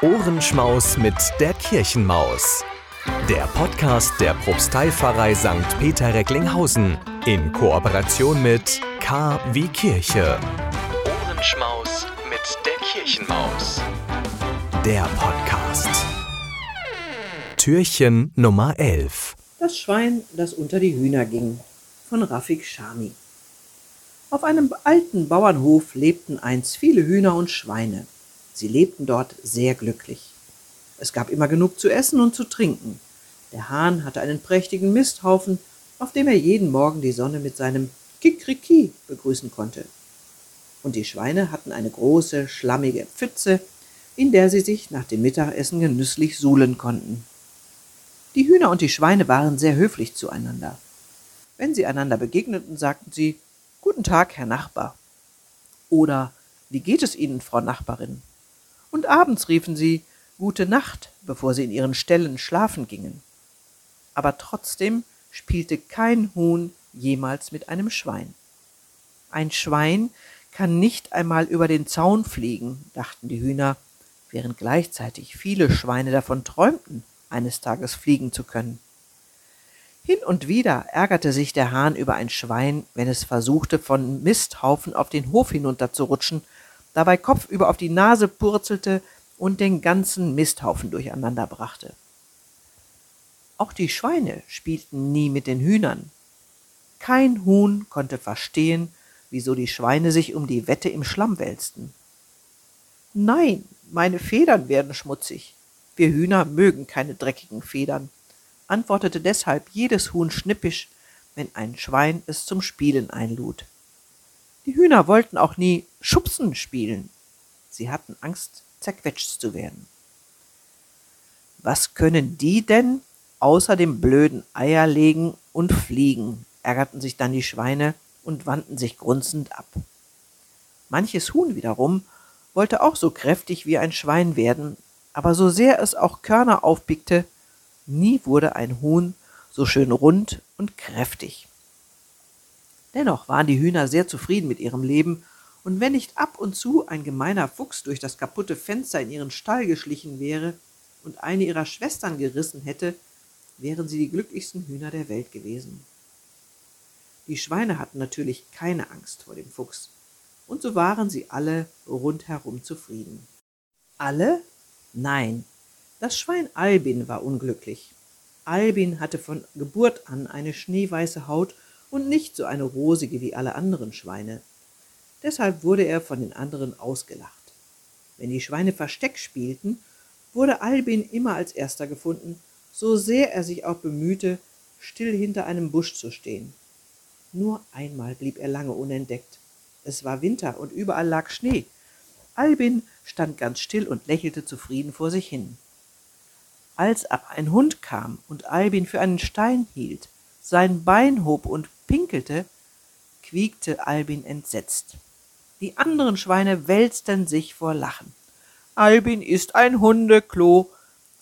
Ohrenschmaus mit der Kirchenmaus. Der Podcast der Propsteipfarrei St. Peter Recklinghausen in Kooperation mit K wie Kirche. Ohrenschmaus mit der Kirchenmaus. Der Podcast. Türchen Nummer 11. Das Schwein, das unter die Hühner ging. Von Rafik Shami. Auf einem alten Bauernhof lebten einst viele Hühner und Schweine. Sie lebten dort sehr glücklich. Es gab immer genug zu essen und zu trinken. Der Hahn hatte einen prächtigen Misthaufen, auf dem er jeden Morgen die Sonne mit seinem Kikriki begrüßen konnte. Und die Schweine hatten eine große, schlammige Pfütze, in der sie sich nach dem Mittagessen genüsslich suhlen konnten. Die Hühner und die Schweine waren sehr höflich zueinander. Wenn sie einander begegneten, sagten sie Guten Tag, Herr Nachbar. Oder Wie geht es Ihnen, Frau Nachbarin? Und abends riefen sie Gute Nacht, bevor sie in ihren Ställen schlafen gingen. Aber trotzdem spielte kein Huhn jemals mit einem Schwein. Ein Schwein kann nicht einmal über den Zaun fliegen, dachten die Hühner, während gleichzeitig viele Schweine davon träumten, eines Tages fliegen zu können. Hin und wieder ärgerte sich der Hahn über ein Schwein, wenn es versuchte, von Misthaufen auf den Hof hinunterzurutschen, dabei kopfüber auf die Nase purzelte und den ganzen Misthaufen durcheinander brachte. Auch die Schweine spielten nie mit den Hühnern. Kein Huhn konnte verstehen, wieso die Schweine sich um die Wette im Schlamm wälzten. Nein, meine Federn werden schmutzig. Wir Hühner mögen keine dreckigen Federn antwortete deshalb jedes Huhn schnippisch, wenn ein Schwein es zum Spielen einlud. Die Hühner wollten auch nie Schubsen spielen. Sie hatten Angst, zerquetscht zu werden. Was können die denn außer dem blöden Eier legen und fliegen? ärgerten sich dann die Schweine und wandten sich grunzend ab. Manches Huhn wiederum wollte auch so kräftig wie ein Schwein werden, aber so sehr es auch Körner aufpickte, Nie wurde ein Huhn so schön rund und kräftig. Dennoch waren die Hühner sehr zufrieden mit ihrem Leben, und wenn nicht ab und zu ein gemeiner Fuchs durch das kaputte Fenster in ihren Stall geschlichen wäre und eine ihrer Schwestern gerissen hätte, wären sie die glücklichsten Hühner der Welt gewesen. Die Schweine hatten natürlich keine Angst vor dem Fuchs, und so waren sie alle rundherum zufrieden. Alle? Nein, das Schwein Albin war unglücklich. Albin hatte von Geburt an eine schneeweiße Haut und nicht so eine rosige wie alle anderen Schweine. Deshalb wurde er von den anderen ausgelacht. Wenn die Schweine Versteck spielten, wurde Albin immer als erster gefunden, so sehr er sich auch bemühte, still hinter einem Busch zu stehen. Nur einmal blieb er lange unentdeckt. Es war Winter und überall lag Schnee. Albin stand ganz still und lächelte zufrieden vor sich hin. Als aber ein Hund kam und Albin für einen Stein hielt, sein Bein hob und pinkelte, quiekte Albin entsetzt. Die anderen Schweine wälzten sich vor Lachen. Albin ist ein Hundeklo,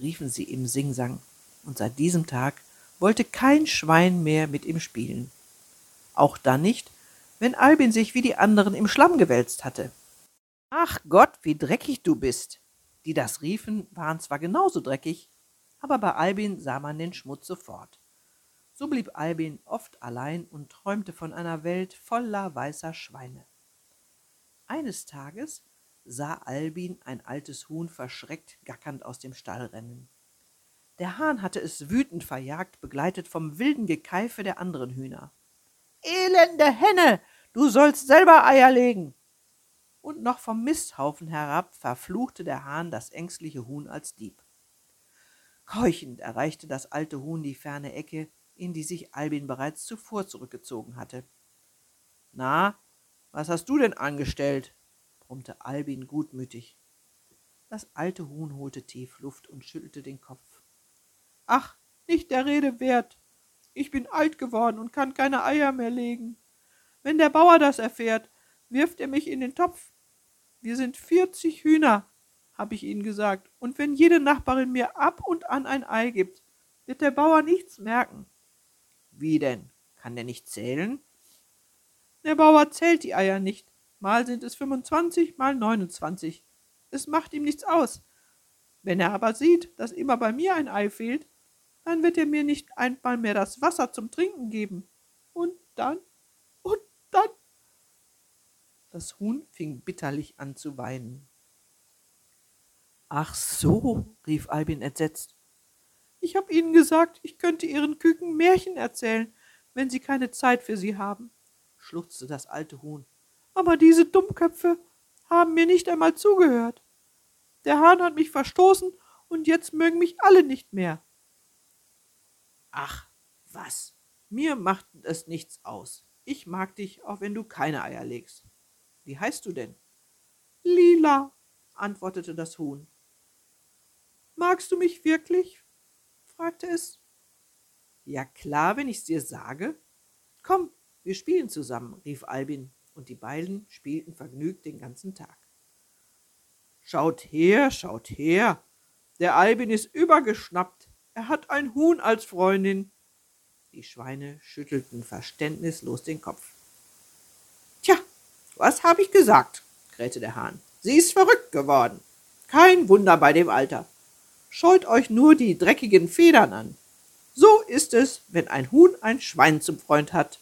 riefen sie im Singsang, und seit diesem Tag wollte kein Schwein mehr mit ihm spielen. Auch dann nicht, wenn Albin sich wie die anderen im Schlamm gewälzt hatte. Ach Gott, wie dreckig du bist! Die das riefen, waren zwar genauso dreckig, aber bei Albin sah man den Schmutz sofort. So blieb Albin oft allein und träumte von einer Welt voller weißer Schweine. Eines Tages sah Albin ein altes Huhn verschreckt gackernd aus dem Stall rennen. Der Hahn hatte es wütend verjagt, begleitet vom wilden Gekeife der anderen Hühner. Elende Henne, du sollst selber Eier legen! Und noch vom Misthaufen herab verfluchte der Hahn das ängstliche Huhn als Dieb. Keuchend erreichte das alte Huhn die ferne Ecke, in die sich Albin bereits zuvor zurückgezogen hatte. Na, was hast du denn angestellt? brummte Albin gutmütig. Das alte Huhn holte tief Luft und schüttelte den Kopf. Ach, nicht der Rede wert. Ich bin alt geworden und kann keine Eier mehr legen. Wenn der Bauer das erfährt, wirft er mich in den Topf. Wir sind vierzig Hühner, habe ich ihnen gesagt, und wenn jede Nachbarin mir ab und an ein Ei gibt, wird der Bauer nichts merken. Wie denn? Kann der nicht zählen? Der Bauer zählt die Eier nicht. Mal sind es 25, mal 29. Es macht ihm nichts aus. Wenn er aber sieht, dass immer bei mir ein Ei fehlt, dann wird er mir nicht einmal mehr das Wasser zum Trinken geben. Und dann, und dann. Das Huhn fing bitterlich an zu weinen. Ach so, rief Albin entsetzt. Ich habe Ihnen gesagt, ich könnte Ihren Küken Märchen erzählen, wenn Sie keine Zeit für sie haben, schluchzte das alte Huhn. Aber diese Dummköpfe haben mir nicht einmal zugehört. Der Hahn hat mich verstoßen und jetzt mögen mich alle nicht mehr. Ach, was? Mir macht es nichts aus. Ich mag dich, auch wenn du keine Eier legst. Wie heißt du denn? Lila, antwortete das Huhn. Magst du mich wirklich? fragte es. Ja klar, wenn ich's dir sage. Komm, wir spielen zusammen, rief Albin, und die beiden spielten vergnügt den ganzen Tag. Schaut her, schaut her. Der Albin ist übergeschnappt. Er hat ein Huhn als Freundin. Die Schweine schüttelten verständnislos den Kopf. Tja, was habe ich gesagt? krähte der Hahn. Sie ist verrückt geworden. Kein Wunder bei dem Alter. Scheut euch nur die dreckigen Federn an. So ist es, wenn ein Huhn ein Schwein zum Freund hat.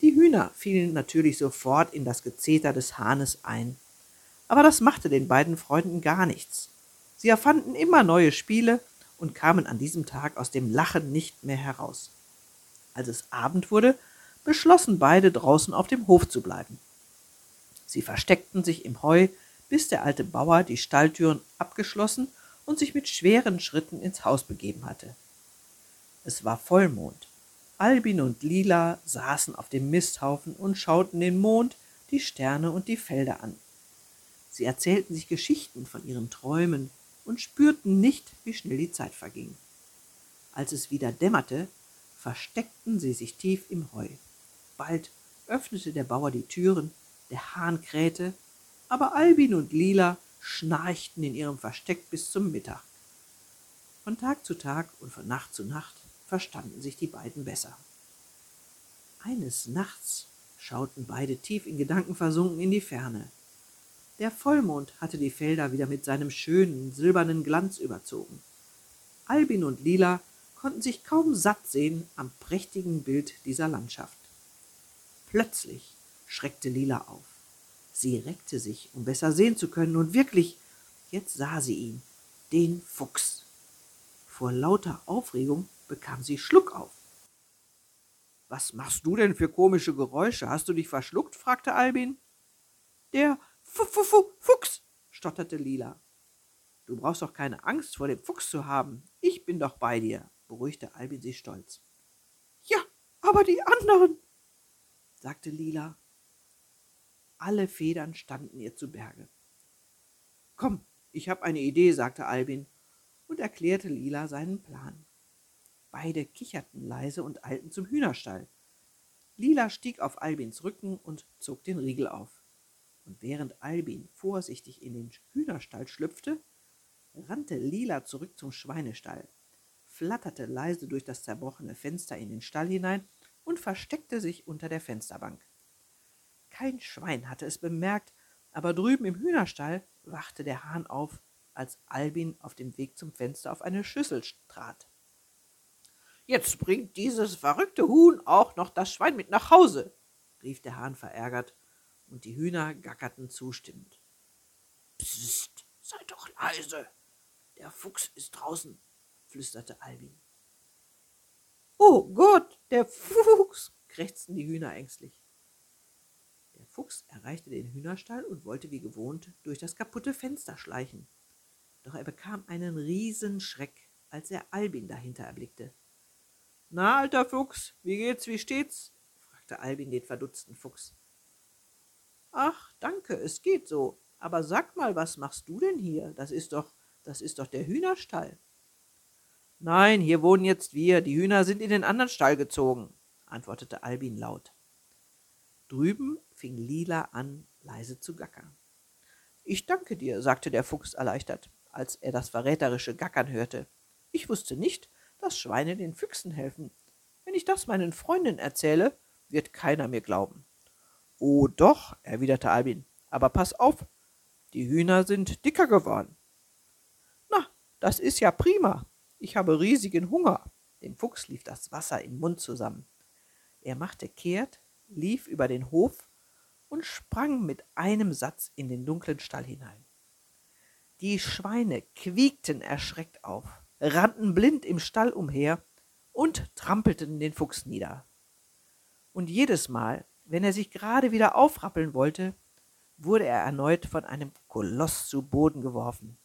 Die Hühner fielen natürlich sofort in das Gezeter des Hahnes ein. Aber das machte den beiden Freunden gar nichts. Sie erfanden immer neue Spiele und kamen an diesem Tag aus dem Lachen nicht mehr heraus. Als es Abend wurde, beschlossen beide draußen auf dem Hof zu bleiben. Sie versteckten sich im Heu, bis der alte Bauer die Stalltüren abgeschlossen und sich mit schweren Schritten ins Haus begeben hatte. Es war Vollmond. Albin und Lila saßen auf dem Misthaufen und schauten den Mond, die Sterne und die Felder an. Sie erzählten sich Geschichten von ihren Träumen und spürten nicht, wie schnell die Zeit verging. Als es wieder dämmerte, versteckten sie sich tief im Heu. Bald öffnete der Bauer die Türen, der Hahn krähte, aber Albin und Lila schnarchten in ihrem Versteck bis zum Mittag. Von Tag zu Tag und von Nacht zu Nacht verstanden sich die beiden besser. Eines Nachts schauten beide tief in Gedanken versunken in die Ferne. Der Vollmond hatte die Felder wieder mit seinem schönen, silbernen Glanz überzogen. Albin und Lila konnten sich kaum satt sehen am prächtigen Bild dieser Landschaft. Plötzlich schreckte Lila auf. Sie reckte sich, um besser sehen zu können, und wirklich, jetzt sah sie ihn, den Fuchs. Vor lauter Aufregung bekam sie Schluck auf. Was machst du denn für komische Geräusche? Hast du dich verschluckt? fragte Albin. Der F -F -F Fuchs, stotterte Lila. Du brauchst doch keine Angst vor dem Fuchs zu haben. Ich bin doch bei dir, beruhigte Albin sie stolz. Ja, aber die anderen, sagte Lila. Alle Federn standen ihr zu Berge. Komm, ich habe eine Idee, sagte Albin und erklärte Lila seinen Plan. Beide kicherten leise und eilten zum Hühnerstall. Lila stieg auf Albins Rücken und zog den Riegel auf. Und während Albin vorsichtig in den Hühnerstall schlüpfte, rannte Lila zurück zum Schweinestall, flatterte leise durch das zerbrochene Fenster in den Stall hinein und versteckte sich unter der Fensterbank. Kein Schwein hatte es bemerkt, aber drüben im Hühnerstall wachte der Hahn auf, als Albin auf dem Weg zum Fenster auf eine Schüssel trat. Jetzt bringt dieses verrückte Huhn auch noch das Schwein mit nach Hause, rief der Hahn verärgert, und die Hühner gackerten zustimmend. Psst, sei doch leise. Der Fuchs ist draußen, flüsterte Albin. Oh Gott, der Fuchs, krächzten die Hühner ängstlich. Der Fuchs erreichte den Hühnerstall und wollte wie gewohnt durch das kaputte Fenster schleichen. Doch er bekam einen Riesenschreck, als er Albin dahinter erblickte. Na, alter Fuchs, wie geht's, wie steht's? fragte Albin den verdutzten Fuchs. Ach, danke, es geht so. Aber sag mal, was machst du denn hier? Das ist doch, das ist doch der Hühnerstall. Nein, hier wohnen jetzt wir. Die Hühner sind in den anderen Stall gezogen, antwortete Albin laut. Drüben fing Lila an, leise zu gackern. Ich danke dir, sagte der Fuchs erleichtert, als er das verräterische Gackern hörte. Ich wusste nicht, dass Schweine den Füchsen helfen. Wenn ich das meinen Freunden erzähle, wird keiner mir glauben. Oh doch, erwiderte Albin, aber pass auf, die Hühner sind dicker geworden. das ist ja prima. Ich habe riesigen Hunger. Dem Fuchs lief das Wasser im Mund zusammen. Er machte kehrt, lief über den Hof und sprang mit einem Satz in den dunklen Stall hinein. Die Schweine quiekten erschreckt auf, rannten blind im Stall umher und trampelten den Fuchs nieder. Und jedes Mal, wenn er sich gerade wieder aufrappeln wollte, wurde er erneut von einem Koloss zu Boden geworfen.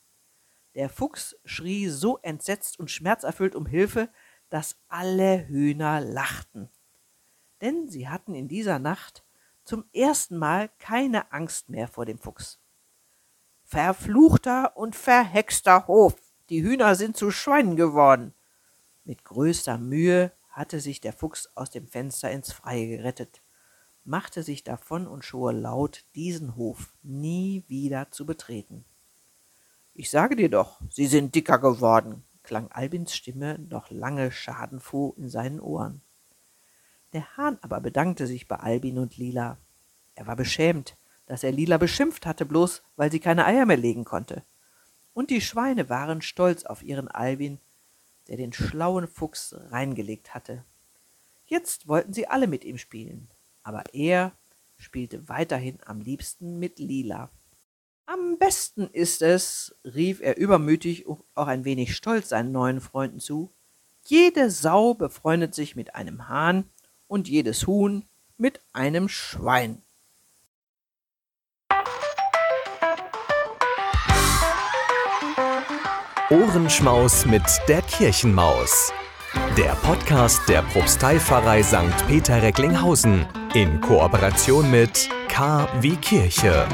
Der Fuchs schrie so entsetzt und schmerzerfüllt um Hilfe, dass alle Hühner lachten. Denn sie hatten in dieser Nacht zum ersten Mal keine Angst mehr vor dem Fuchs. Verfluchter und verhexter Hof, die Hühner sind zu Schweinen geworden. Mit größter Mühe hatte sich der Fuchs aus dem Fenster ins Freie gerettet, machte sich davon und schwor laut, diesen Hof nie wieder zu betreten. Ich sage dir doch, sie sind dicker geworden, klang Albins Stimme noch lange schadenfroh in seinen Ohren. Der Hahn aber bedankte sich bei Albin und Lila. Er war beschämt, dass er Lila beschimpft hatte, bloß weil sie keine Eier mehr legen konnte. Und die Schweine waren stolz auf ihren Albin, der den schlauen Fuchs reingelegt hatte. Jetzt wollten sie alle mit ihm spielen, aber er spielte weiterhin am liebsten mit Lila. Am besten ist es, rief er übermütig und auch ein wenig stolz seinen neuen Freunden zu, jede Sau befreundet sich mit einem Hahn und jedes Huhn mit einem Schwein. Ohrenschmaus mit der Kirchenmaus. Der Podcast der Propsteipfarrei St. Peter Recklinghausen in Kooperation mit K wie Kirche.